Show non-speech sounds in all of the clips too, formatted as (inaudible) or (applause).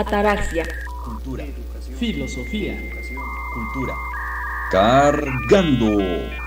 Ataraxia. Cultura. Filosofía. Cultura. Cargando.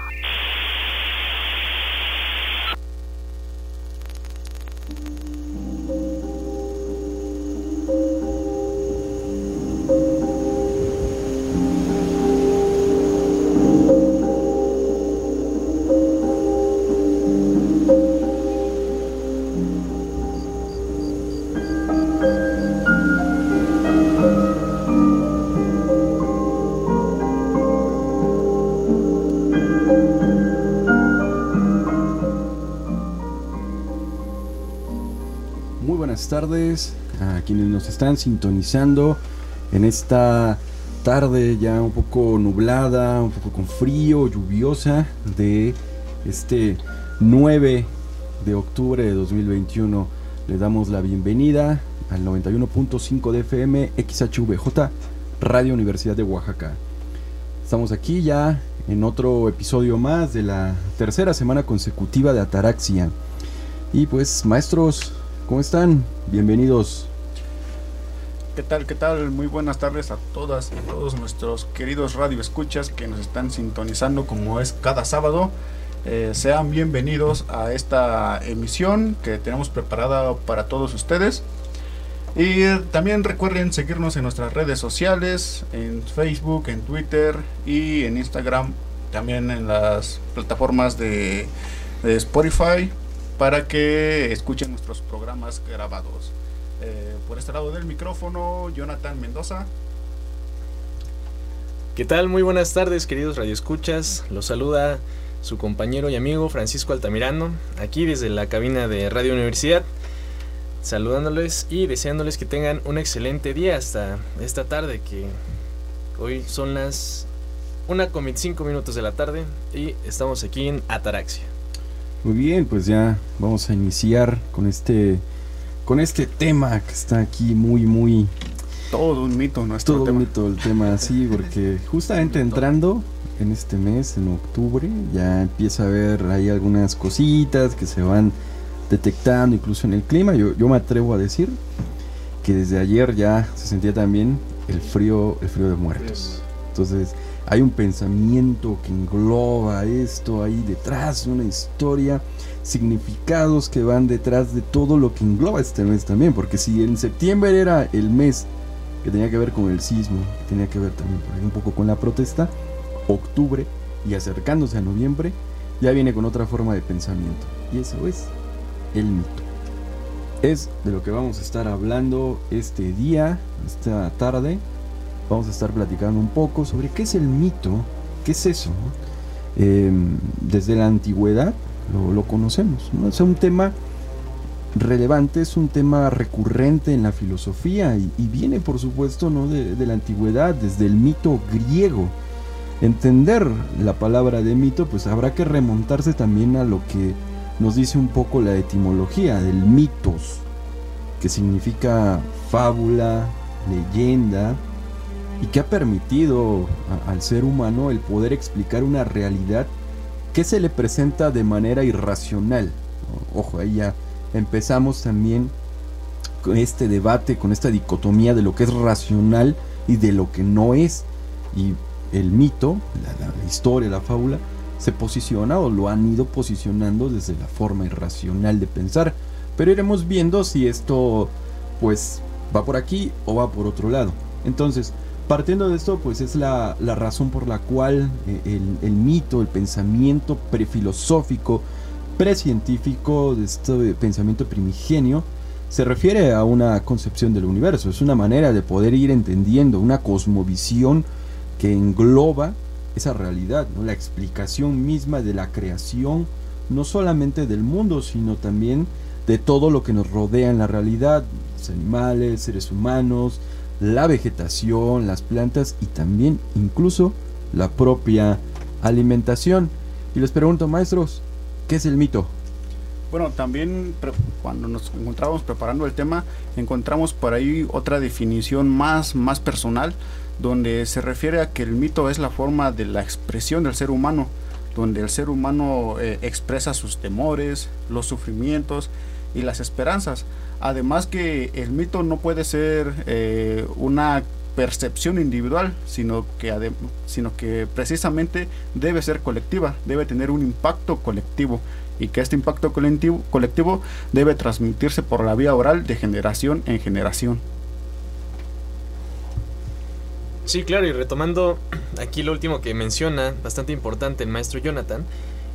Tardes a quienes nos están sintonizando en esta tarde ya un poco nublada, un poco con frío, lluviosa de este 9 de octubre de 2021. Le damos la bienvenida al 91.5 de FM XHVJ Radio Universidad de Oaxaca. Estamos aquí ya en otro episodio más de la tercera semana consecutiva de Ataraxia. Y pues maestros, ¿Cómo están? Bienvenidos. ¿Qué tal? ¿Qué tal? Muy buenas tardes a todas y todos nuestros queridos radioescuchas que nos están sintonizando como es cada sábado. Eh, sean bienvenidos a esta emisión que tenemos preparada para todos ustedes. Y también recuerden seguirnos en nuestras redes sociales, en Facebook, en Twitter y en Instagram, también en las plataformas de, de Spotify, para que escuchen nuestros programas grabados. Eh, por este lado del micrófono, Jonathan Mendoza. ¿Qué tal? Muy buenas tardes, queridos radioescuchas. Los saluda su compañero y amigo Francisco Altamirano, aquí desde la cabina de Radio Universidad, saludándoles y deseándoles que tengan un excelente día hasta esta tarde, que hoy son las 1 con 25 minutos de la tarde y estamos aquí en Ataraxia. Muy bien, pues ya vamos a iniciar con este con este tema que está aquí muy muy todo un mito nuestro todo tema. un mito el tema sí porque (laughs) justamente entrando en este mes en octubre ya empieza a haber ahí algunas cositas que se van detectando incluso en el clima. Yo, yo me atrevo a decir que desde ayer ya se sentía también el frío el frío de muertos. Entonces hay un pensamiento que engloba esto ahí detrás, una historia, significados que van detrás de todo lo que engloba este mes también, porque si en septiembre era el mes que tenía que ver con el sismo, que tenía que ver también un poco con la protesta, octubre y acercándose a noviembre ya viene con otra forma de pensamiento, y eso es el mito. Es de lo que vamos a estar hablando este día, esta tarde, vamos a estar platicando un poco sobre qué es el mito, qué es eso. Em, desde la antigüedad lo, conocemos, ¿no? es un tema relevante, es un tema recurrente en la filosofía y, viene por supuesto ¿no? de, de, la antigüedad, desde el mito griego. Entender la palabra de mito, pues habrá que remontarse también a lo que nos dice un poco la etimología del mitos, que significa fábula, leyenda, y que ha permitido al ser humano el poder explicar una realidad que se le presenta de manera irracional. Ojo, ahí ya empezamos también con este debate, con esta dicotomía de lo que es racional y de lo que no es. Y el mito, la, la historia, la fábula, se posiciona o lo han ido posicionando desde la forma irracional de pensar. Pero iremos viendo si esto pues va por aquí o va por otro lado. Entonces, Partiendo de esto, pues es la, razón por la cual eh, el, mito, el pensamiento prefilosófico, precientífico, de este pensamiento primigenio, se refiere a una concepción del universo. Es una manera de poder ir entendiendo una cosmovisión que engloba esa realidad, la explicación misma de la creación, no solamente del mundo, sino también de todo lo que nos rodea en la realidad, los animales, seres humanos, la vegetación, las plantas y también incluso la propia alimentación. Y les pregunto, maestros, ¿qué es el mito? Bueno, también cuando nos encontramos preparando el tema, encontramos por ahí otra definición más, más personal, donde se refiere a que el mito es la forma de la expresión del ser humano, donde el ser humano eh, expresa sus temores, los sufrimientos y las esperanzas. Además que el mito no puede ser eh, una percepción individual, sino que, sino que precisamente debe ser colectiva, debe tener un impacto colectivo y que este impacto colectivo, colectivo debe transmitirse por la vía oral de generación en generación. Sí, claro, y retomando aquí lo último que menciona, bastante importante el maestro Jonathan,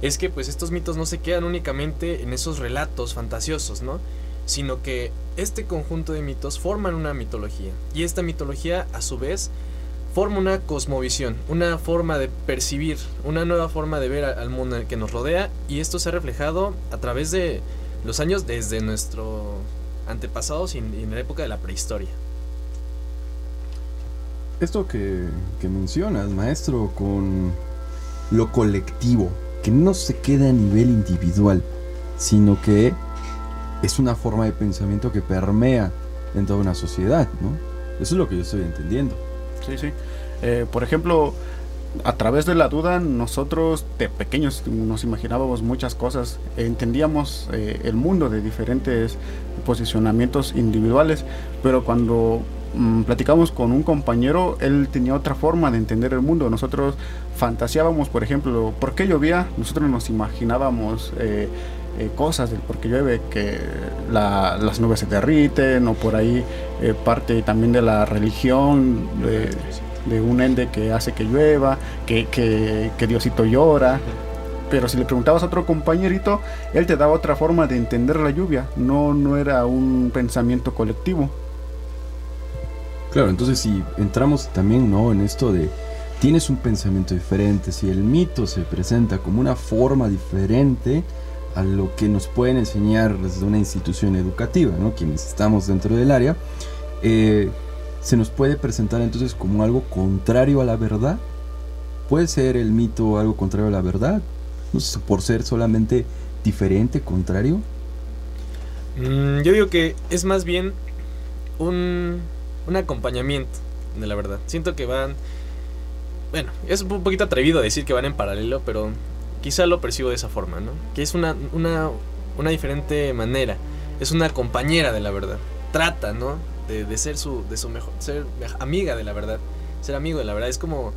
es que pues estos mitos no se quedan únicamente en esos relatos fantasiosos, ¿no? Sino que este conjunto de mitos forman una mitología. Y esta mitología, a su vez, forma una cosmovisión, una forma de percibir, una nueva forma de ver al mundo que nos rodea. Y esto se ha reflejado a través de los años desde nuestro antepasados y en la época de la prehistoria esto que, mencionas, maestro, con lo colectivo, que no se queda a nivel individual, sino que es una forma de pensamiento que permea en toda una sociedad, ¿no? Eso es lo que yo estoy entendiendo. Sí, sí. Eh, por ejemplo, a través de la duda, nosotros de pequeños nos imaginábamos muchas cosas, entendíamos eh, el mundo de diferentes posicionamientos individuales, pero cuando Mm, platicamos con un compañero, él tenía otra forma de entender el mundo. Nosotros fantaseábamos, por ejemplo, ¿por qué llovía? Nosotros nos imaginábamos eh, eh, cosas del por qué llueve, que las nubes se derriten, o por ahí eh, parte también de la religión, de, un ende que hace que llueva, que, que, que Diosito llora pero si le preguntabas a otro compañerito, él te daba otra forma de entender la lluvia, no, no era un pensamiento colectivo. Claro, entonces si entramos también ¿no? en esto de tienes un pensamiento diferente, si el mito se presenta como una forma diferente a lo que nos pueden enseñar desde una institución educativa, ¿no? quienes estamos dentro del área, eh, se nos puede presentar entonces como algo contrario a la verdad. ¿Puede ser el mito algo contrario a la verdad? No sé, por ser solamente diferente, contrario. Mm, yo digo que es más bien un un acompañamiento de la verdad. Siento que van... Bueno, es un poquito atrevido decir que van en paralelo, pero quizá lo percibo de esa forma, ¿no? Que es una, una, una diferente manera. Es una compañera de la verdad. Trata, ¿no? De, de, ser su, de su mejor, ser amiga de la verdad. Ser amigo de la verdad. Es como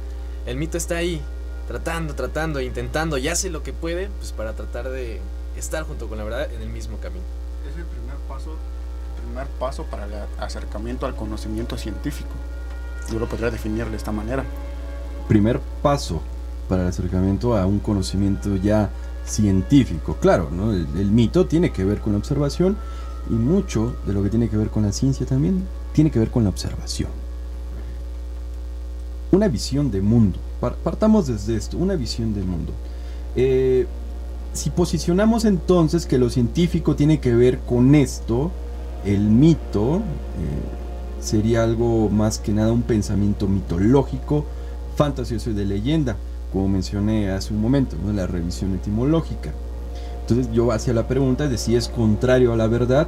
el mito está ahí, tratando, tratando, intentando y hace lo que puede, pues para tratar de estar junto con la verdad en el mismo camino. Es el primer paso primer paso para el acercamiento al conocimiento científico. Yo lo podría definir de esta manera. Primer paso para el acercamiento a un conocimiento ya científico. Claro, el, mito tiene que ver con la observación y mucho de lo que tiene que ver con la ciencia también tiene que ver con la observación. Una visión de mundo. Partamos desde esto, una visión de mundo. Eh, si posicionamos entonces que lo científico tiene que ver con esto, el mito eh, sería algo más que nada un pensamiento mitológico, fantasioso y de leyenda, como mencioné hace un momento, ¿no? la revisión etimológica. Entonces yo hacía la pregunta de si es contrario a la verdad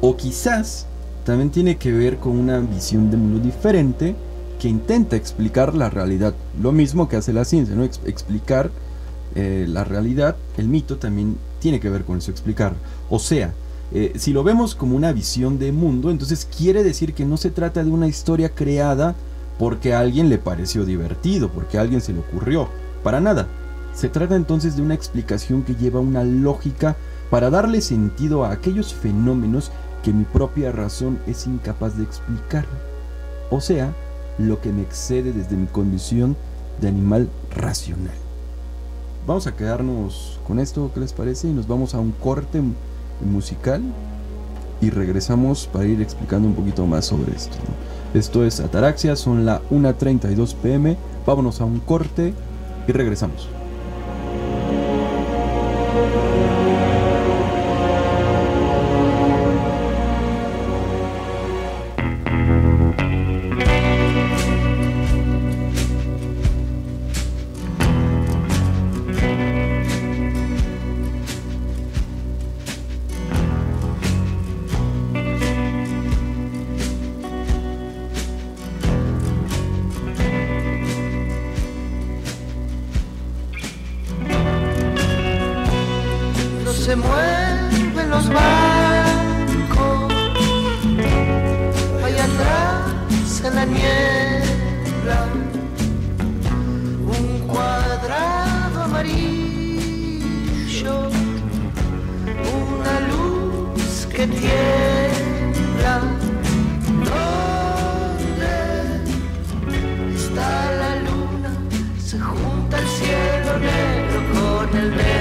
o quizás también tiene que ver con una visión de mundo diferente que intenta explicar la realidad. Lo mismo que hace la ciencia, ¿no? explicar eh, la realidad, el mito también tiene que ver con eso, explicar. O sea, eh, si lo vemos como una visión de mundo, entonces quiere decir que no se trata de una historia creada porque a alguien le pareció divertido, porque a alguien se le ocurrió. Para nada. Se trata entonces de una explicación que lleva una lógica para darle sentido a aquellos fenómenos que mi propia razón es incapaz de explicar. O sea, lo que me excede desde mi condición de animal racional. Vamos a quedarnos con esto, ¿qué les parece? Y nos vamos a un corte musical y regresamos para ir explicando un poquito más sobre esto. Esto es Ataraxia, son la 1.32 pm, vámonos a un corte y regresamos. Con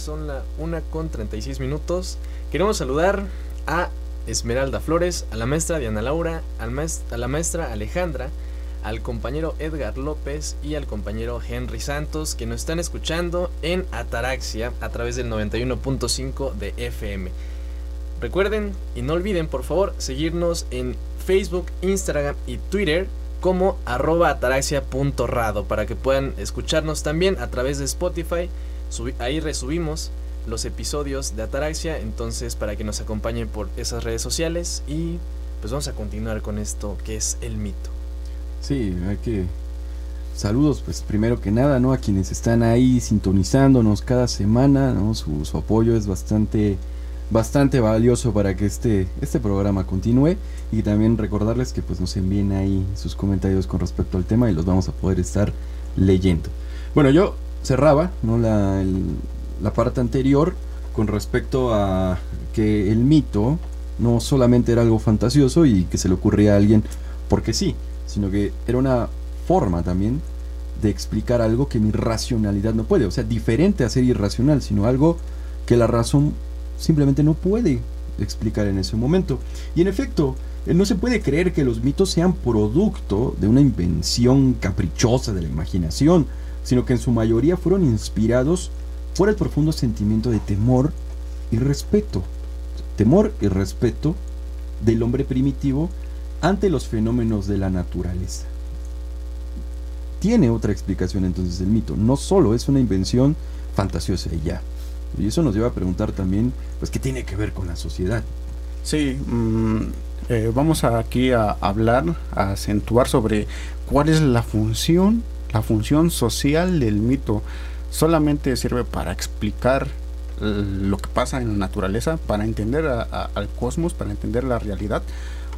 son la 1 con 36 minutos. Queremos saludar a Esmeralda Flores, a la maestra Diana Laura, a la maestra Alejandra, al compañero Edgar López y al compañero Henry Santos que nos están escuchando en Ataraxia a través del 91.5 de FM. Recuerden y no olviden por favor seguirnos en Facebook, Instagram y Twitter como arroba ataraxia.rado para que puedan escucharnos también a través de Spotify. Ahí resubimos los episodios de Ataraxia, entonces para que nos acompañen por esas redes sociales y pues vamos a continuar con esto que es el mito. Sí, hay que... Saludos, pues primero que nada, ¿no? A quienes están ahí sintonizándonos cada semana, ¿no? Su, su apoyo es bastante, bastante valioso para que este, este programa continúe. Y también recordarles que pues nos envíen ahí sus comentarios con respecto al tema y los vamos a poder estar leyendo. Bueno, yo cerraba, ¿no? La, la parte anterior con respecto a que el mito no solamente era algo fantasioso y que se le ocurría a alguien porque sí, sino que era una forma también de explicar algo que mi racionalidad no puede. O sea, diferente a ser irracional, sino algo que la razón simplemente no puede explicar en ese momento. Y en efecto, eh, no se puede creer que los mitos sean producto de una invención caprichosa de la imaginación, sino que en su mayoría fueron inspirados por el profundo sentimiento de temor y respeto. Temor y respeto del hombre primitivo ante los fenómenos de la naturaleza. Tiene otra explicación entonces el mito, no solo es una invención fantasiosa y ya. Y eso nos lleva a preguntar también, pues, ¿qué tiene que ver con la sociedad? Sí, mm, eh, vamos aquí a hablar, a acentuar sobre cuál es la función, la función social del mito. Solamente sirve para explicar lo que pasa en la naturaleza, para entender al cosmos, para entender la realidad.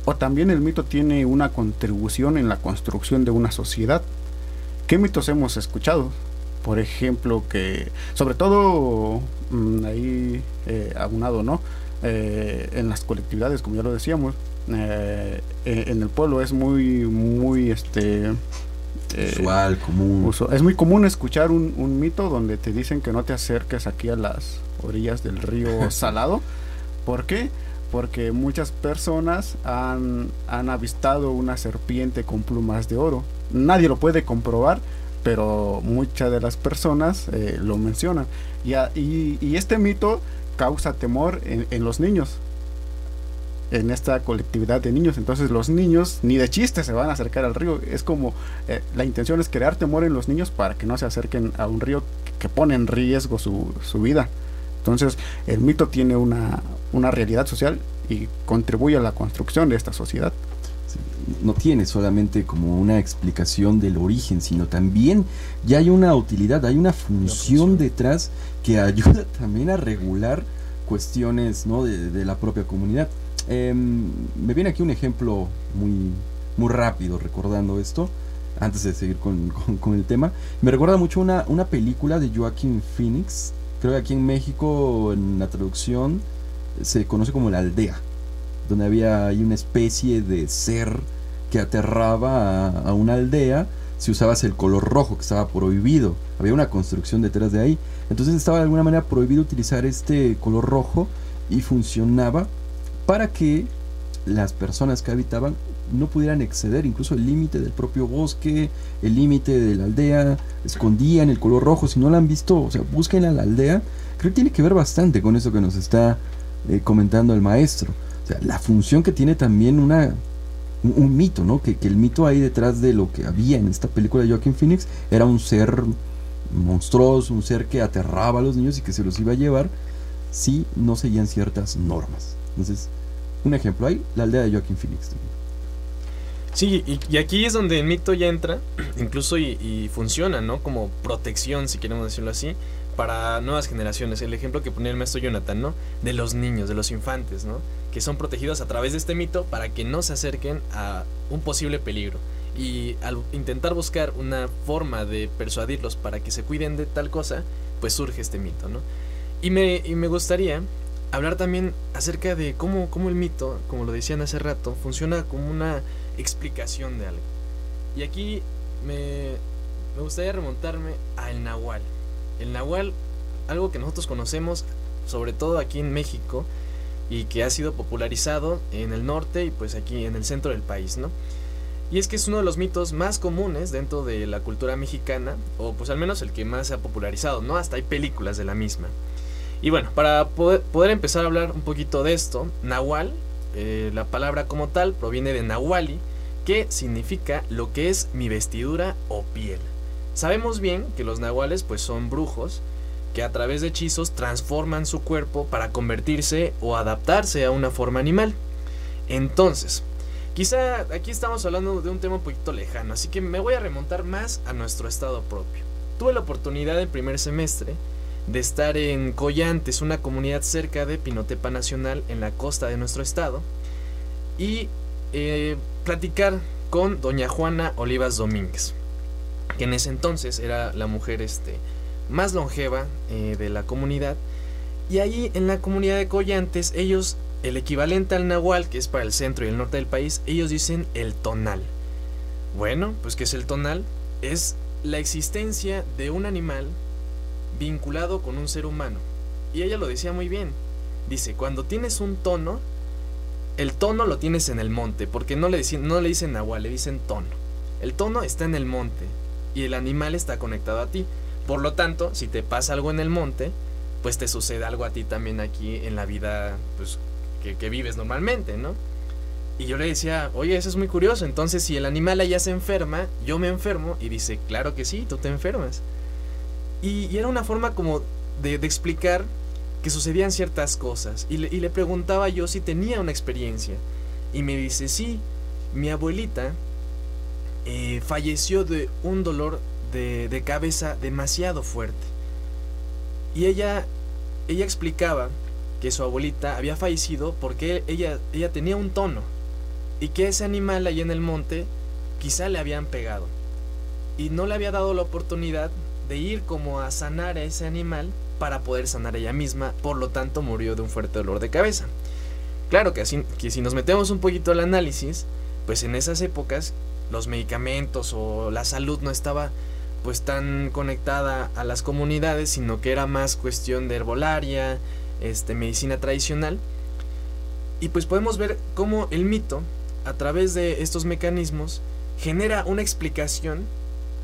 O también el mito tiene una contribución en la construcción de una sociedad. ¿Qué mitos hemos escuchado? Por ejemplo, que sobre todo mm, ahí eh, abunado, ¿no? Eh, en las colectividades, como ya lo decíamos, eh, en el pueblo es muy, muy, este... Usual, común. es muy común escuchar un, un mito donde te dicen que no te acerques aquí a las orillas del río (laughs) Salado. ¿Por qué? Porque muchas personas han, han avistado una serpiente con plumas de oro. Nadie lo puede comprobar, pero muchas de las personas eh, lo mencionan. Y, y, este mito causa temor en, los niños, en esta colectividad de niños. Entonces los niños ni de chiste se van a acercar al río. Es como eh, la intención es crear temor en los niños para que no se acerquen a un río que pone en riesgo su, su vida. Entonces el mito tiene una, una realidad social y contribuye a la construcción de esta sociedad no tiene solamente como una explicación del origen, sino también ya hay una utilidad, hay una función detrás que (laughs) ayuda también a regular cuestiones ¿no? de, la propia comunidad. Em, me viene aquí un ejemplo muy, muy rápido recordando esto, antes de seguir (laughs) con, el tema. Me recuerda mucho una, una película de Joaquín Phoenix, creo que aquí en México en la traducción se conoce como La Aldea donde había ahí una especie de ser que aterraba a, una aldea si usabas el color rojo, que estaba prohibido. Había una construcción detrás de ahí. Entonces estaba de alguna manera prohibido utilizar este color rojo y funcionaba para que las personas que habitaban no pudieran exceder incluso el límite del propio bosque, el límite de la aldea, escondían el color rojo. Si no lo han visto, o sea, busquen a la aldea. Creo que tiene que ver bastante con eso que nos está eh, comentando el maestro la función que tiene también una, un, mito, ¿no? Que, el mito ahí detrás de lo que había en esta película de Joaquin Phoenix era un ser monstruoso, un ser que aterraba a los niños y que se los iba a llevar si no seguían ciertas normas. Entonces, un ejemplo ahí, la aldea de Joaquin Phoenix. Sí, y, aquí es donde el mito ya entra, (clears throat) incluso y, y, funciona, ¿no? Como protección, si queremos decirlo así, para nuevas generaciones. El ejemplo que ponía el maestro Jonathan, ¿no? De los niños, de los infantes, ¿no? que son protegidos a través de este mito para que no se acerquen a un posible peligro. Y al intentar buscar una forma de persuadirlos para que se cuiden de tal cosa, pues surge este mito, ¿no? Y me, me gustaría hablar también acerca de cómo, cómo el mito, como lo decían hace rato, funciona como una explicación de algo. Y aquí me, me gustaría remontarme al Nahual. El Nahual, algo que nosotros conocemos, sobre todo aquí en México, y que ha sido popularizado en el norte y pues aquí en el centro del país, ¿no? Y es que es uno de los mitos más comunes dentro de la cultura mexicana, o pues al menos el que más se ha popularizado, ¿no? Hasta hay películas de la misma. Y bueno, para poder, empezar a hablar un poquito de esto, Nahual, eh, la palabra como tal proviene de Nahuali, que significa lo que es mi vestidura o piel. Sabemos bien que los nahuales pues son brujos, que a través de hechizos transforman su cuerpo para convertirse o adaptarse a una forma animal. Entonces, quizá aquí estamos hablando de un tema un poquito lejano, así que me voy a remontar más a nuestro estado propio. Tuve la oportunidad en primer semestre de estar en Collantes, una comunidad cerca de Pinotepa Nacional en la costa de nuestro estado, y eh, platicar con doña Juana Olivas Domínguez, que en ese entonces era la mujer este, más longeva eh, de la comunidad. Y ahí en la comunidad de Collantes, ellos, el equivalente al nahual, que es para el centro y el norte del país, ellos dicen el tonal. Bueno, pues ¿qué es el tonal? Es la existencia de un animal vinculado con un ser humano. Y ella lo decía muy bien. Dice, cuando tienes un tono, el tono lo tienes en el monte, porque no le, dicen, no le dicen nahual, le dicen tono. El tono está en el monte y el animal está conectado a ti. Por lo tanto, si te pasa algo en el monte, pues te sucede algo a ti también aquí en la vida pues, que, vives normalmente, ¿no? Y yo le decía, oye, eso es muy curioso. Entonces, si el animal allá se enferma, yo me enfermo. Y dice, claro que sí, tú te enfermas. Y, era una forma como de, explicar que sucedían ciertas cosas. Y le, preguntaba yo si tenía una experiencia. Y me dice, sí, mi abuelita eh, falleció de un dolor de, de cabeza demasiado fuerte. Y ella, ella explicaba que su abuelita había fallecido porque ella, ella tenía un tono y que ese animal ahí en el monte quizá le habían pegado y no le había dado la oportunidad de ir como a sanar a ese animal para poder sanar ella misma, por lo tanto murió de un fuerte dolor de cabeza. Claro que, así, que si nos metemos un poquito al análisis, pues en esas épocas los medicamentos o la salud no estaba pues tan conectada a las comunidades, sino que era más cuestión de herbolaria, este, medicina tradicional. Y pues podemos ver cómo el mito, a través de estos mecanismos, genera una explicación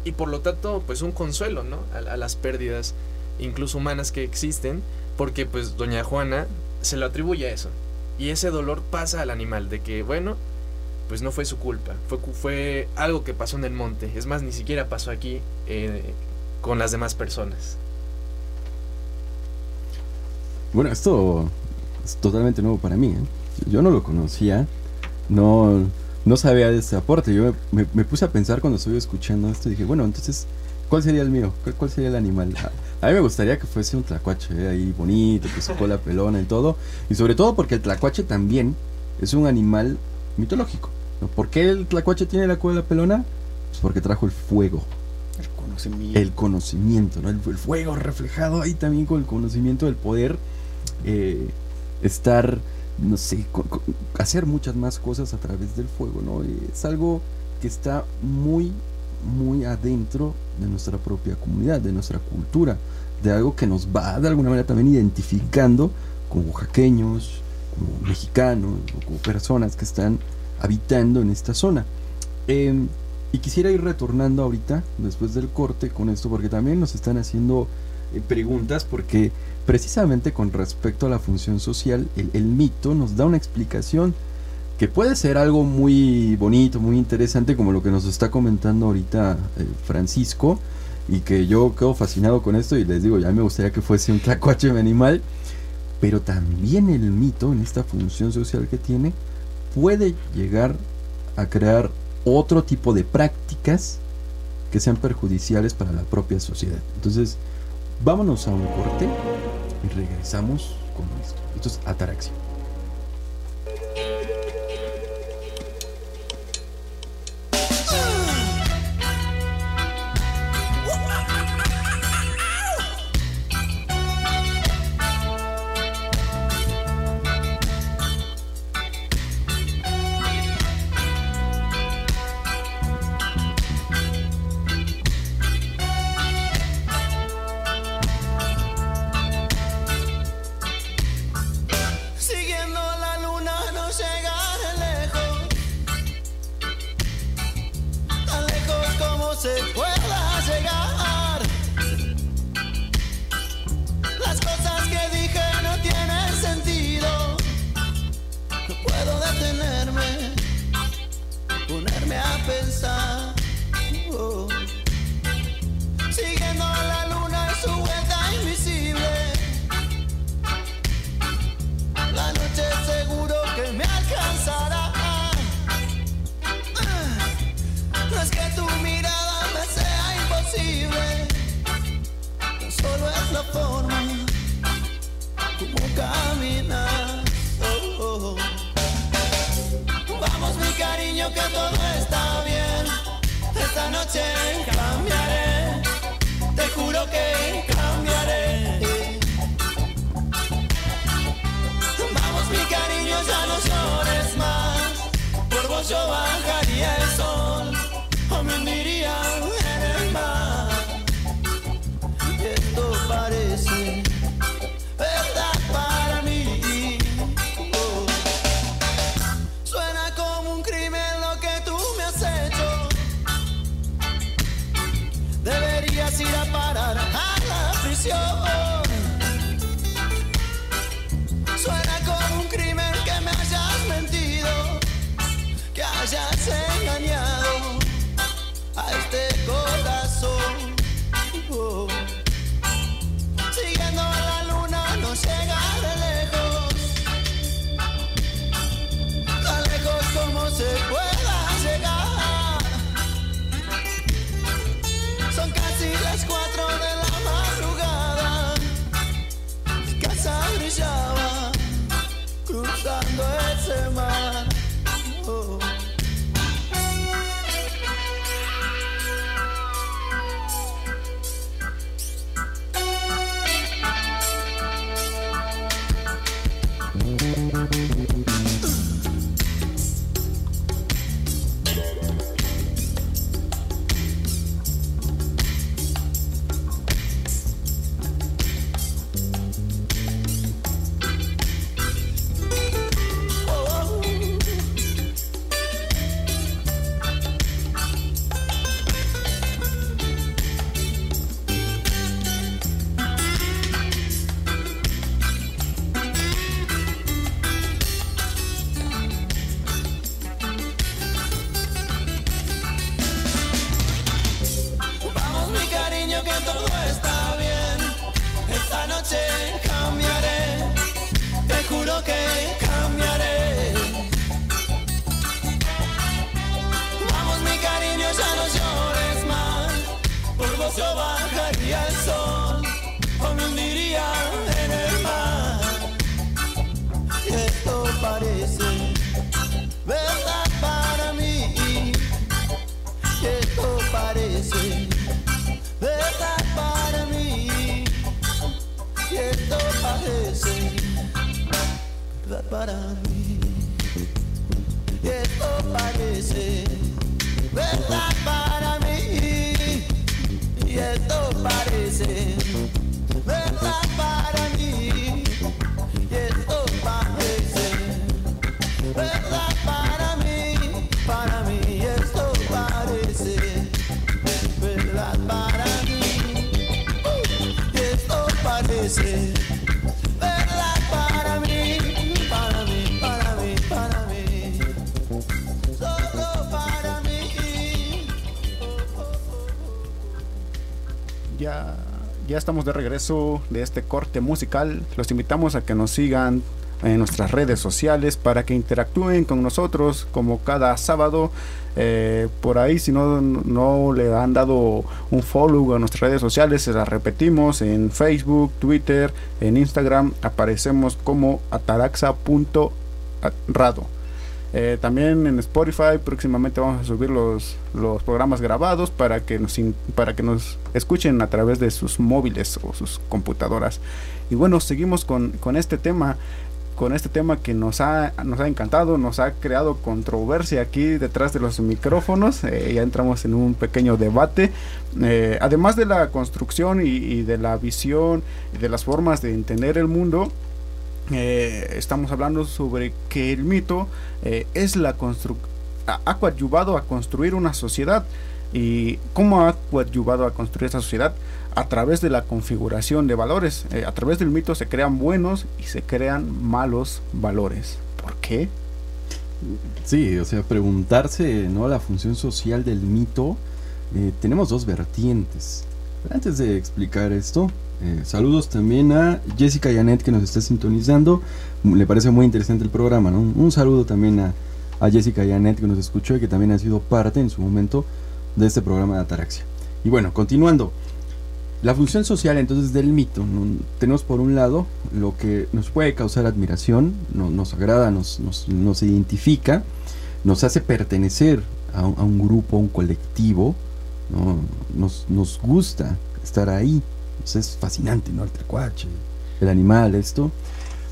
y por lo tanto pues un consuelo, ¿no? A, las pérdidas incluso humanas que existen, porque pues doña Juana se lo atribuye a eso. Y ese dolor pasa al animal, de que bueno, pues no fue su culpa, fue, fue algo que pasó en el monte, es más, ni siquiera pasó aquí eh, con las demás personas. Bueno, esto es totalmente nuevo para mí. ¿eh? Yo no lo conocía, no, no sabía de este aporte. Yo me, me, puse a pensar cuando estuve escuchando esto y dije, bueno, entonces, ¿cuál sería el mío? ¿Cuál, cuál sería el animal? A, a, mí me gustaría que fuese un tlacuache, ¿eh? ahí bonito, que su cola (laughs) pelona y todo. Y sobre todo porque el tlacuache también es un animal mitológico. ¿no? ¿Por qué el tlacuache tiene la cola pelona? Pues porque trajo el fuego. El conocimiento. El conocimiento, ¿no? El, el fuego reflejado ahí también con el conocimiento del poder. Eh, estar, no sé, hacer muchas más cosas a través del fuego, ¿no? Es algo que está muy, muy adentro de nuestra propia comunidad, de nuestra cultura, de algo que nos va de alguna manera también identificando como oaxaqueños, como mexicanos, o como personas que están habitando en esta zona. Eh, y quisiera ir retornando ahorita, después del corte, con esto, porque también nos están haciendo eh, preguntas, porque precisamente con respecto a la función social, el, mito nos da una explicación que puede ser algo muy bonito, muy interesante, como lo que nos está comentando ahorita eh, Francisco, y que yo quedo fascinado con esto y les digo, ya me gustaría que fuese un tlacuache animal, pero también el mito en esta función social que tiene puede llegar a crear otro tipo de prácticas que sean perjudiciales para la propia sociedad. Entonces, vámonos a un corte y regresamos con esto. Esto es Ataraxia. Estamos de regreso de este corte musical. Los invitamos a que nos sigan en nuestras redes sociales para que interactúen con nosotros como cada sábado. Eh, por ahí, si no, no le han dado un follow a nuestras redes sociales, se las repetimos en Facebook, Twitter, en Instagram. Aparecemos como ataraxa.rado. Eh, también en Spotify próximamente vamos a subir los, los programas grabados para que, nos, para que nos escuchen a través de sus móviles o sus computadoras. Y bueno, seguimos con, con este tema, con este tema que nos ha, nos ha encantado, nos ha creado controversia aquí detrás de los micrófonos. Eh, ya entramos en un pequeño debate. Eh, además de la construcción y de la visión y de las formas de entender el mundo, eh, estamos hablando sobre que el mito eh, es la ha coadyuvado a construir una sociedad y cómo ha coadyuvado a construir esa sociedad a través de la configuración de valores Eh, a través del mito se crean buenos y se crean malos valores ¿por qué? Sí, o sea, preguntarse, ¿no? La función social del mito. tenemos dos vertientes. Antes de explicar esto, eh, saludos también a Jessica Yanet que nos está sintonizando. M- Le parece muy interesante el programa, ¿no? Un, saludo también a, a Jessica Yanet que nos escuchó y que también ha sido parte en su momento de este programa de Ataraxia. Y bueno, continuando. La función social entonces del mito, tenemos por un lado lo que nos puede causar admiración, no- nos agrada, nos, nos, identifica, nos hace pertenecer a, un- a un grupo, a un colectivo, ¿no? nos, nos gusta estar ahí, Pues es fascinante, ¿no? El trecuache, el animal, esto.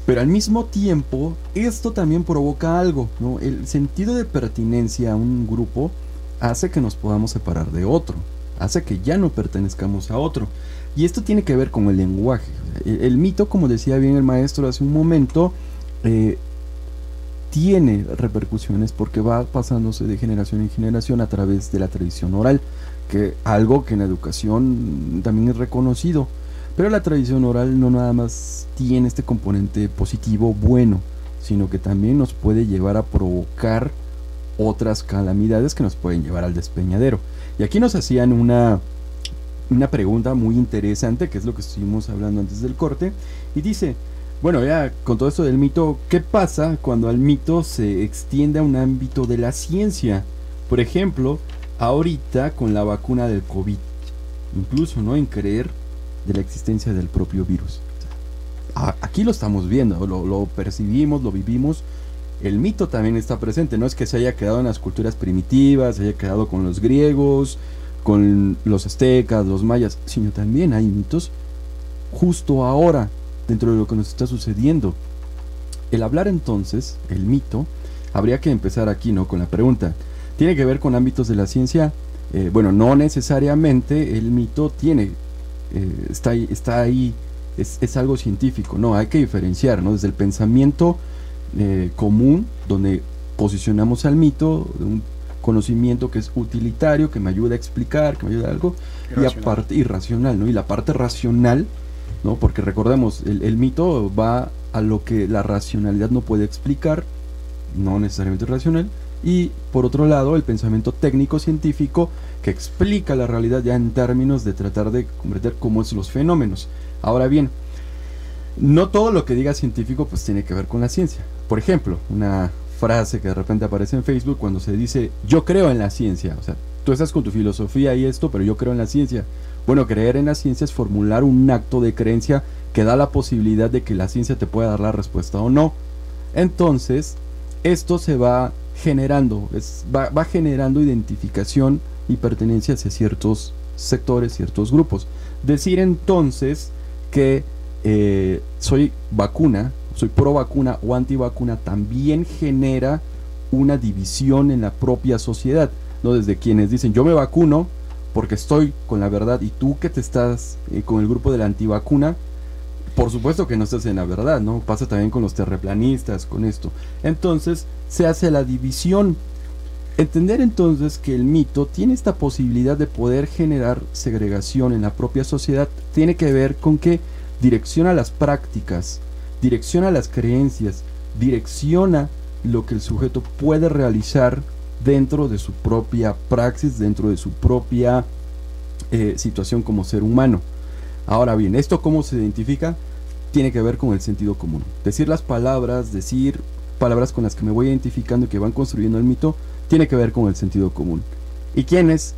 Pero al mismo tiempo, esto también provoca algo, ¿no? El sentido de pertenencia a un grupo hace que nos podamos separar de otro, hace que ya no pertenezcamos a otro. Y esto tiene que ver con el lenguaje. El, el mito, como decía bien el maestro hace un momento, eh, tiene repercusiones porque va pasándose de generación en generación a través de la tradición oral, que algo que en la educación también es reconocido. Pero la tradición oral no nada más tiene este componente positivo bueno, sino que también nos puede llevar a provocar otras calamidades que nos pueden llevar al despeñadero. Y aquí nos hacían una, una pregunta muy interesante, que es lo que estuvimos hablando antes del corte, y dice, bueno, ya con todo esto del mito, ¿qué pasa cuando al mito se extiende a un ámbito de la ciencia? Por ejemplo, ahorita con la vacuna del COVID, incluso no en creer de la existencia del propio virus. Aquí lo estamos viendo, lo, lo percibimos, lo vivimos. El mito también está presente, no es que se haya quedado en las culturas primitivas, se haya quedado con los griegos, con los aztecas, los mayas, sino también hay mitos justo ahora, dentro de lo que nos está sucediendo. El hablar entonces, el mito, habría que empezar aquí, ¿no? Con la pregunta. ¿Tiene que ver con ámbitos de la ciencia? Eh, bueno, no necesariamente el mito tiene, eh, está ahí, está ahí es, es algo científico, no, hay que diferenciar, ¿no? Desde el pensamiento eh, común, donde posicionamos al mito, un conocimiento que es utilitario, que me ayuda a explicar, que me ayuda a algo, y Irracional. aparte irracional, ¿no? Y la parte racional, ¿no? Porque recordemos, el, el mito va a lo que la racionalidad no puede explicar, no necesariamente racional, y por otro lado, el pensamiento técnico científico que explica la realidad ya en términos de tratar de comprender cómo es los fenómenos. Ahora bien, no todo lo que diga científico pues tiene que ver con la ciencia. Por ejemplo, una frase que de repente aparece en Facebook cuando se dice yo creo en la ciencia, o sea, tú estás con tu filosofía y esto, pero yo creo en la ciencia. Bueno, creer en la ciencia es formular un acto de creencia que da la posibilidad de que la ciencia te pueda dar la respuesta o no. Entonces, esto se va generando, va, va generando identificación y pertenencia hacia ciertos sectores, ciertos grupos. Decir entonces que eh, soy vacuna, soy pro vacuna o anti vacuna, también genera una división en la propia sociedad. ¿no? Desde quienes dicen yo me vacuno porque estoy con la verdad y tú que te estás eh, con el grupo de la antivacuna, por supuesto que no estás en la verdad, ¿no? Pasa también con los terreplanistas, con esto. Entonces se hace la división. Entender entonces que el mito tiene esta posibilidad de poder generar segregación en la propia sociedad tiene que ver con que direcciona las prácticas, direcciona las creencias, direcciona lo que el sujeto puede realizar dentro de su propia praxis, dentro de su propia eh, situación como ser humano. Ahora bien, ¿esto cómo se identifica? Tiene que ver con el sentido común. Decir las palabras, decir palabras con las que me voy identificando y que van construyendo el mito, tiene que ver con el sentido común. ¿Y quiénes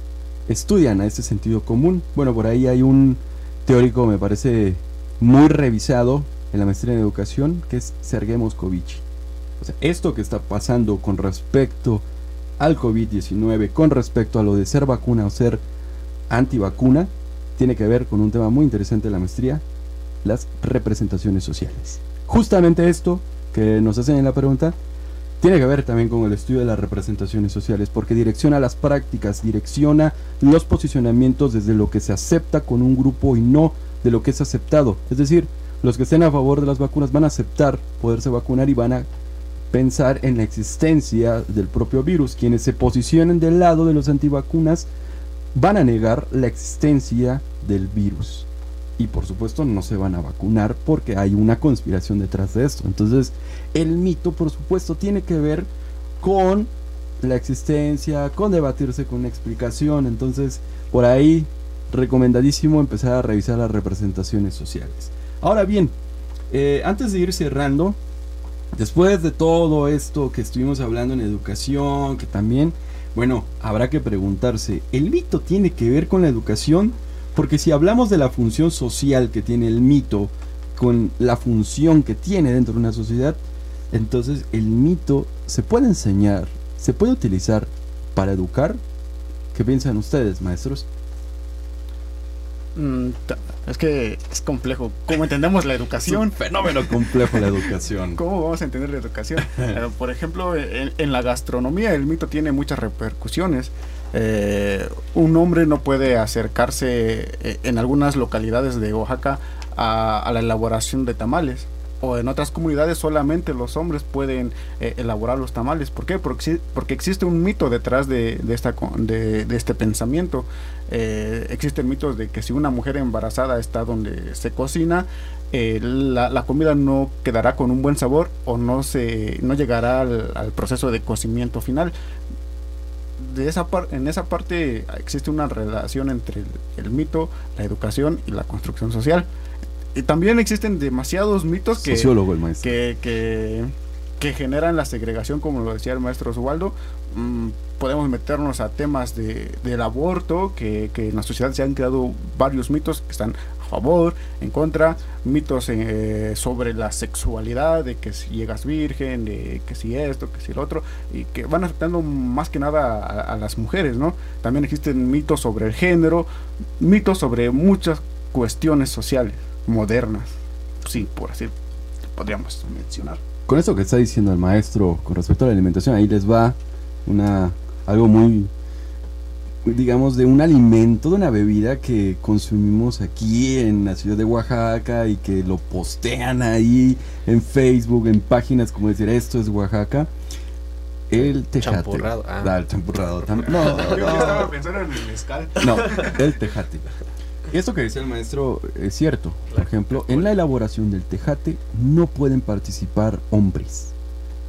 estudian a ese sentido común? Bueno, por ahí hay un teórico, me parece muy revisado en la maestría en educación, que es Sergei Moscovici. O sea, esto que está pasando con respecto al COVID-19, con respecto a lo de ser vacuna o ser antivacuna, tiene que ver con un tema muy interesante de la maestría, las representaciones sociales. Justamente esto que nos hacen en la pregunta, tiene que ver también con el estudio de las representaciones sociales, porque direcciona las prácticas, direcciona los posicionamientos desde lo que se acepta con un grupo y no de lo que es aceptado. Es decir, los que estén a favor de las vacunas van a aceptar poderse vacunar y van a pensar en la existencia del propio virus. Quienes se posicionen del lado de los antivacunas van a negar la existencia del virus. Y por supuesto no se van a vacunar porque hay una conspiración detrás de esto. Entonces el mito por supuesto tiene que ver con la existencia, con debatirse con una explicación. Entonces por ahí recomendadísimo empezar a revisar las representaciones sociales. Ahora bien, eh, antes de ir cerrando, después de todo esto que estuvimos hablando en educación, que también, bueno, habrá que preguntarse, ¿el mito tiene que ver con la educación? Porque si hablamos de la función social que tiene el mito con la función que tiene dentro de una sociedad, entonces el mito se puede enseñar, se puede utilizar para educar. ¿Qué piensan ustedes, maestros? Mm, es que es complejo. ¿Cómo entendemos la educación? fenómeno complejo la educación. ¿Cómo vamos a entender la educación? (laughs) por ejemplo, en, la gastronomía el mito tiene muchas repercusiones. Eh, un hombre no puede acercarse eh, en algunas localidades de Oaxaca a la elaboración de tamales o en otras comunidades solamente los hombres pueden eh, elaborar los tamales. ¿Por qué? Porque, porque existe un mito detrás de, esta, de, este pensamiento. Eh, existen mitos de que si una mujer embarazada está donde se cocina, eh, la, comida no quedará con un buen sabor o no, se, no llegará al, proceso de cocimiento final. De esa en esa parte existe una relación entre el mito, la educación y la construcción social. Y también existen demasiados mitos que, que, que, generan la segregación, como lo decía el maestro Oswaldo. Mm, podemos meternos a temas de, del aborto, que, que en la sociedad se han creado varios mitos que están a favor, en contra, mitos eh, sobre la sexualidad, de que si llegas virgen, de que si esto, que si el otro, y que van afectando más que nada a, a las mujeres, ¿no? También existen mitos sobre el género, mitos sobre muchas cuestiones sociales modernas. Sí, por así podríamos mencionar. Con eso que está diciendo el maestro con respecto a la alimentación, ahí les va una algo muy digamos de un alimento, de una bebida que consumimos aquí en la ciudad de Oaxaca y que lo postean ahí en Facebook, en páginas como decir esto es Oaxaca. El tejate. Champurrado. Ah. el champurrado. No, no, Yo estaba pensando en el mezcal. No, el tejate. Esto que dice el maestro es cierto. Por ejemplo, en la elaboración del tejate no pueden participar hombres.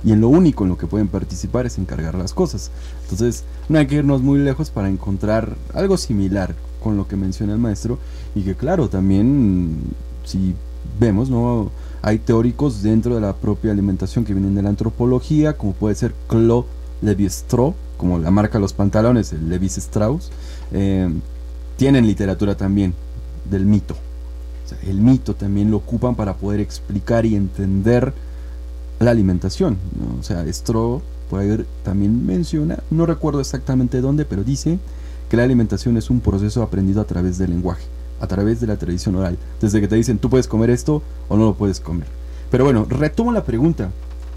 Y en lo único en lo que pueden participar es en cargar las cosas. Entonces, no hay que irnos muy lejos para encontrar algo similar con lo que menciona el maestro. Y que claro, también si vemos, ¿no? Hay teóricos dentro de la propia alimentación que vienen de la antropología, como puede ser Claude Lévi-Strauss, como la marca Los Pantalones, el Levis Strauss, eh, tienen literatura también del mito. El mito también lo ocupan para poder explicar y entender la alimentación. ¿no? O sea, Stroh ahí también menciona, no recuerdo exactamente dónde, pero dice que la alimentación es un proceso aprendido a través del lenguaje, a través de la tradición oral. Desde que te dicen, tú puedes comer esto o no lo puedes comer. Pero bueno, retomo la pregunta.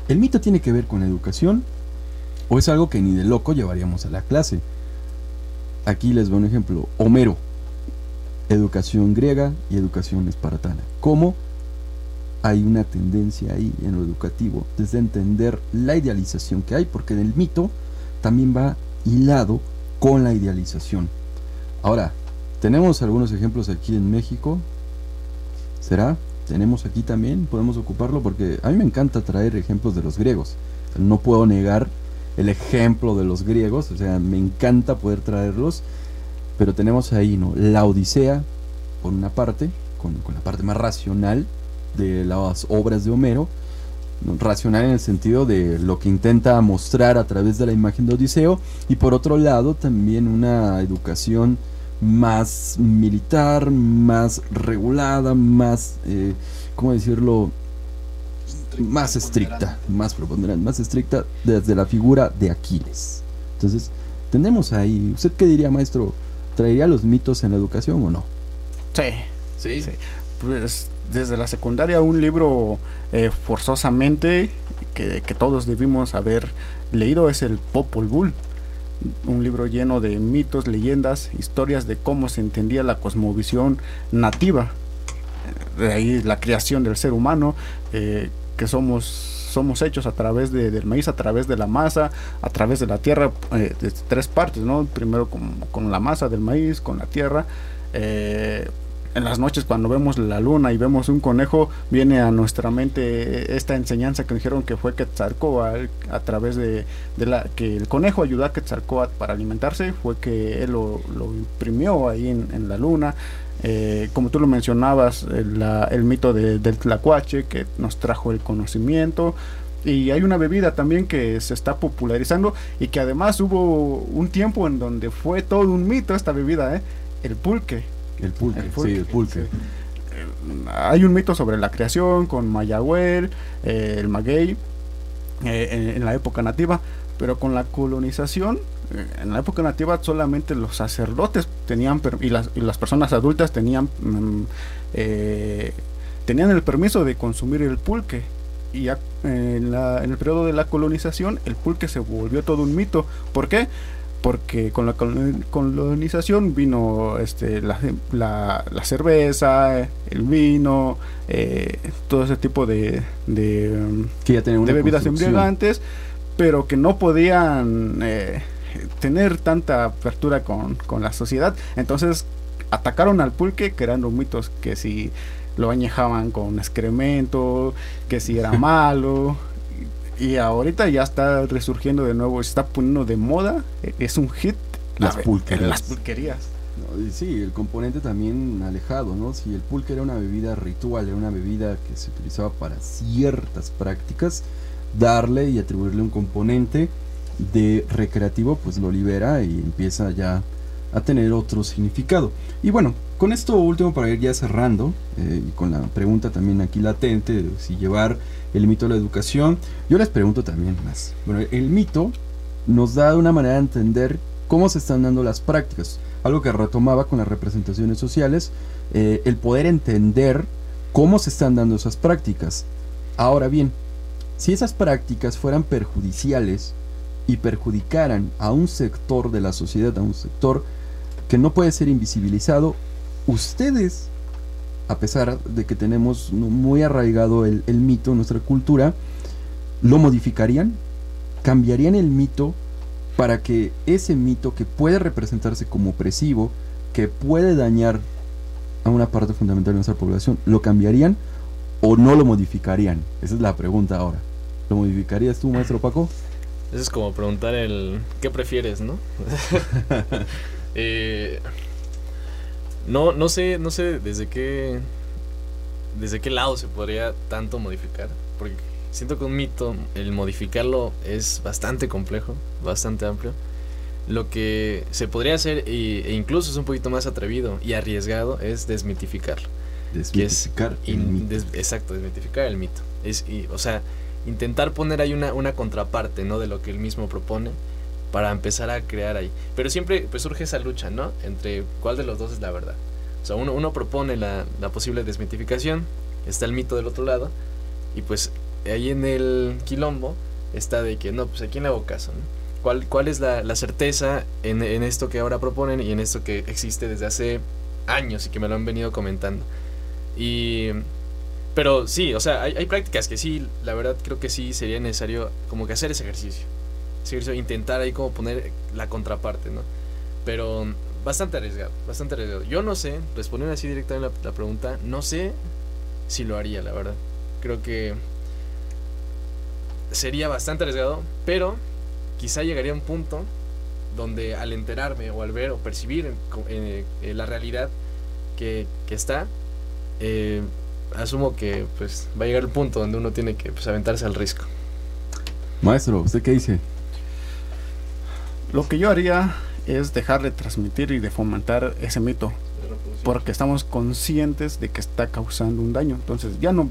¿El mito tiene que ver con la educación o es algo que ni de loco llevaríamos a la clase? Aquí les doy un ejemplo. Homero, educación griega y educación espartana. ¿Cómo hay una tendencia ahí en lo educativo? Desde entender la idealización que hay, porque el mito también va hilado con la idealización. Ahora, tenemos algunos ejemplos aquí en México. ¿Será? Tenemos aquí también, podemos ocuparlo porque a mí me encanta traer ejemplos de los griegos. No puedo negar el ejemplo de los griegos, o sea, me encanta poder traerlos, pero tenemos ahí, ¿no? La Odisea, por una parte, con, con la parte más racional de las obras de Homero, racional en el sentido de lo que intenta mostrar a través de la imagen de Odiseo, y por otro lado también una educación más militar, más regulada, más, eh, ¿cómo decirlo? Más estricta, más preponderante, más estricta desde la figura de Aquiles. Entonces, tenemos ahí, ¿usted qué diría, maestro? ¿Traería los mitos en la educación o no? Sí, Sí. Sí. pues desde la secundaria un libro eh, forzosamente que, que todos debimos haber leído es el Popol Vuh. Un libro lleno de mitos, leyendas, historias de cómo se entendía la cosmovisión nativa. De ahí la creación del ser humano, eh, que somos, somos hechos a través de- del maíz, a través de la masa, a través de la tierra, eh, de tres partes, ¿no? Primero con, con la masa del maíz, con la tierra. eh, en las noches cuando vemos la luna y vemos un conejo, viene a nuestra mente esta enseñanza que dijeron que fue Quetzalcóatl a través de, de la que el conejo ayudó a Quetzalcóatl para alimentarse, fue que él lo, lo imprimió ahí en, en la luna. Eh, como tú lo mencionabas, el, la- el mito de- del tlacuache que nos trajo el conocimiento. Y hay una bebida también que se está popularizando y que además hubo un tiempo en donde fue todo un mito esta bebida, ¿eh? el pulque. El pulque, El pulque, sí, el pulque. sí. Eh, hay un mito sobre la creación con Mayahuel, eh, el maguey, en, en la época nativa, pero con la colonización, en la época nativa solamente los sacerdotes tenían, y las, y las personas adultas tenían, mm, eh, tenían el permiso de consumir el pulque. Y ya, eh, en, la- en el periodo de la colonización, el pulque se volvió todo un mito. ¿Por qué? porque con la colon- colonización vino este, la, la- la cerveza, el vino, eh, todo ese tipo de, de, Que ya tienen una de bebidas embriagantes, pero que no podían eh, tener tanta apertura con, con la sociedad. Entonces atacaron al pulque creando mitos que si lo añejaban con excremento, que si era (laughs) malo. Y ahorita ya está resurgiendo de nuevo, se está poniendo de moda, eh, es un hit. Las la- pulquerías. Las pulquerías. No, sí, el componente también alejado, ¿no? Si el pulque era una bebida ritual, era una bebida que se utilizaba para ciertas prácticas, darle y atribuirle un componente de recreativo, pues lo libera y empieza ya a tener otro significado. Y bueno, con esto último para ir ya cerrando, eh, y con la pregunta también aquí latente, si llevar el mito a la educación, yo les pregunto también más. Bueno, el mito nos da una manera de entender cómo se están dando las prácticas, algo que retomaba con las representaciones sociales, eh, el poder entender cómo se están dando esas prácticas. Ahora bien, si esas prácticas fueran perjudiciales y perjudicaran a un sector de la sociedad, a un sector que no puede ser invisibilizado, ustedes, a pesar de que tenemos muy arraigado el, el mito en nuestra cultura, lo modificarían, cambiarían el mito para que ese mito que puede representarse como opresivo, que puede dañar a una parte fundamental de nuestra población, ¿lo cambiarían o no lo modificarían? Esa es la pregunta ahora. ¿Lo modificarías tú, maestro Paco? Eso es como preguntar el ¿qué prefieres, no? (laughs) Eh, no, no sé, no sé desde qué desde qué lado se podría tanto modificar, porque siento que un mito el modificarlo es bastante complejo, bastante amplio Lo que se podría hacer, y- e incluso es un poquito más atrevido y arriesgado, es desmitificarlo. Es Desmitificar el in- mito. des- exacto, desmitificar el mito. Es, y, o sea, intentar poner ahí una, una contraparte, ¿no? De lo que él mismo propone para empezar a crear ahí. Pero siempre pues surge esa lucha, ¿no? Entre cuál de los dos es la verdad. O sea, uno, uno propone la, la posible desmitificación, está el mito del otro lado, y pues ahí en el quilombo está de que, no, pues a quién le hago caso, ¿no? ¿Cuál, cuál es la, la certeza en, en esto que ahora proponen y en esto que existe desde hace años y que me lo han venido comentando? Y... Pero sí, o sea, hay, hay prácticas que sí, la verdad creo que sí sería necesario como que hacer ese ejercicio. Intentar ahí como poner la contraparte, ¿no? Pero bastante arriesgado, bastante arriesgado. Yo no sé, respondiendo así directamente la, la pregunta, no sé si lo haría, la verdad. Creo que sería bastante arriesgado, pero quizá llegaría a un punto donde al enterarme o al ver o percibir eh, eh, la realidad que, que está, eh, asumo que pues va a llegar el punto donde uno tiene que pues, aventarse al risco. Maestro, ¿usted qué dice? Lo que yo haría es dejar de transmitir y de fomentar ese mito, porque estamos conscientes de que está causando un daño. Entonces ya no,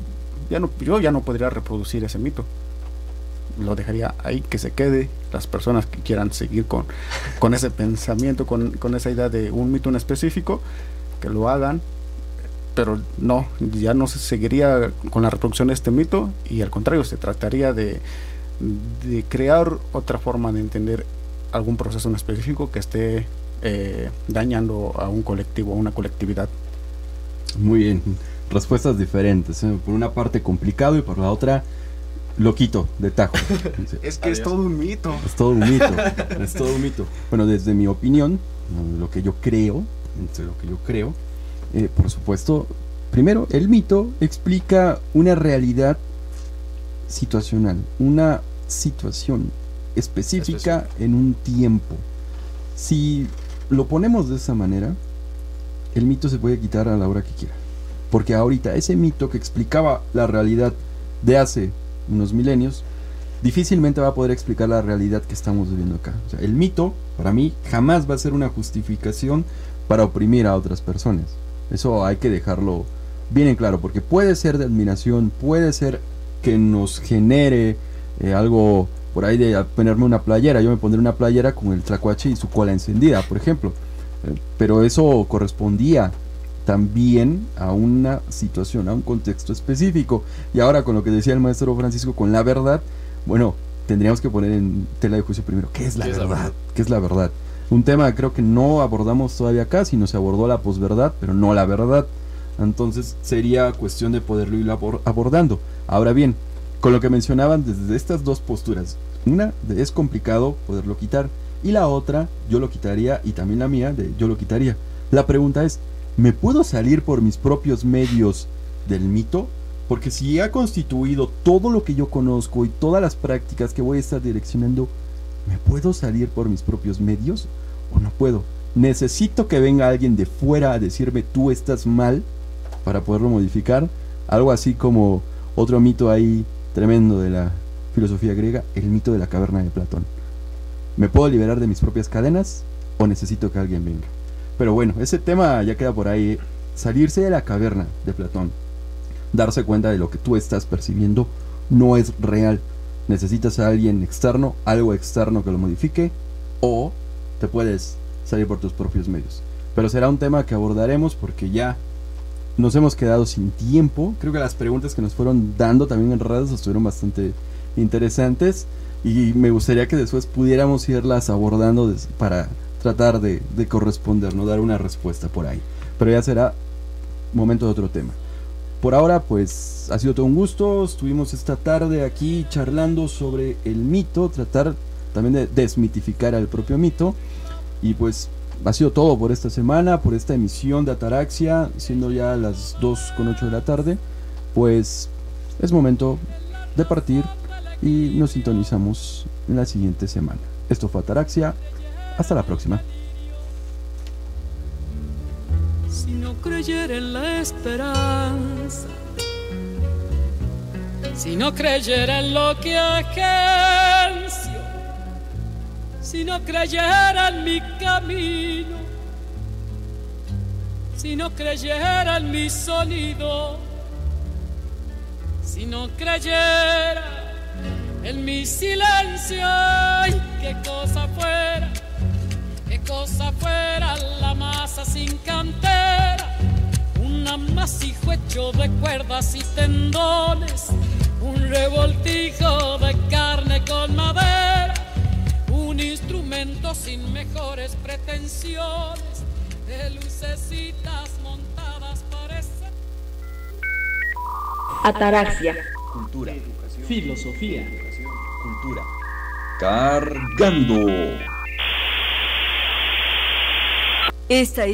ya no, yo ya no podría reproducir ese mito. Lo dejaría ahí que se quede. Las personas que quieran seguir con, con ese pensamiento, con, con esa idea de un mito en específico, que lo hagan. Pero no, ya no se seguiría con la reproducción de este mito y al contrario, se trataría de, de crear otra forma de entender algún proceso en específico que esté eh, dañando a un colectivo, a una colectividad. Muy bien, respuestas diferentes. ¿eh? Por una parte complicado y por la otra loquito, de tajo. (laughs) Es que es todo un mito. Es todo un mito, (laughs) es todo un mito. Bueno, desde mi opinión, lo que yo creo, entre lo que yo creo, eh, por supuesto, primero, el mito explica una realidad situacional, una situación específica en un tiempo. Si lo ponemos de esa manera, el mito se puede quitar a la hora que quiera. Porque ahorita ese mito que explicaba la realidad de hace unos milenios, difícilmente va a poder explicar la realidad que estamos viviendo acá. O sea, el mito, para mí, jamás va a ser una justificación para oprimir a otras personas. Eso hay que dejarlo bien en claro, porque puede ser de admiración, puede ser que nos genere eh, algo por ahí de ponerme una playera. Yo me pondré una playera con el tlacuache y su cola encendida, por ejemplo. Eh, pero eso correspondía también a una situación, a un contexto específico. Y ahora con lo que decía el maestro Francisco, con la verdad, bueno, tendríamos que poner en tela de juicio primero, ¿qué es la ¿Qué es la verdad? verdad? ¿Qué es la verdad? Un tema que creo que no abordamos todavía acá, sino se abordó la posverdad, pero no la verdad. Entonces sería cuestión de poderlo ir abor- abordando. Ahora bien, con lo que mencionaban desde estas dos posturas, una de es complicado poderlo quitar y la otra yo lo quitaría y también la mía de yo lo quitaría. La pregunta es, ¿me puedo salir por mis propios medios del mito? Porque si ha constituido todo lo que yo conozco y todas las prácticas que voy a estar direccionando, ¿me puedo salir por mis propios medios o no puedo? Necesito que venga alguien de fuera a decirme tú estás mal para poderlo modificar. Algo así como otro mito ahí tremendo de la filosofía griega, el mito de la caverna de Platón. ¿Me puedo liberar de mis propias cadenas o necesito que alguien venga? Pero bueno, ese tema ya queda por ahí. Salirse de la caverna de Platón, darse cuenta de lo que tú estás percibiendo no es real. Necesitas a alguien externo, algo externo que lo modifique, o te puedes salir por tus propios medios. Pero será un tema que abordaremos porque ya nos hemos quedado sin tiempo. Creo que las preguntas que nos fueron dando también en redes estuvieron bastante interesantes y me gustaría que después pudiéramos irlas abordando para tratar de, de corresponder, no dar una respuesta por ahí. Pero ya será momento de otro tema. Por ahora, pues ha sido todo un gusto. Estuvimos esta tarde aquí charlando sobre el mito, tratar también de desmitificar al propio mito. Y pues ha sido todo por esta semana, por esta emisión de Ataraxia, siendo ya las 2 con 8 de la tarde. Pues es momento de partir y nos sintonizamos en la siguiente semana. Esto fue Ataraxia. Hasta la próxima. Si no creyera en la esperanza, si no creyera en lo que agencio, si no creyera en mi camino, si no creyera en mi sonido, si no creyera en mi silencio, ay, qué cosa fuera, qué cosa fuera la masa sin cantera, un amasijo hecho de cuerdas y tendones, un revoltijo de carne con madera un instrumento sin mejores pretensiones, de lucecitas montadas parece. Ataraxia. Cultura. Filosofía. Cultura. Cargando. Esta es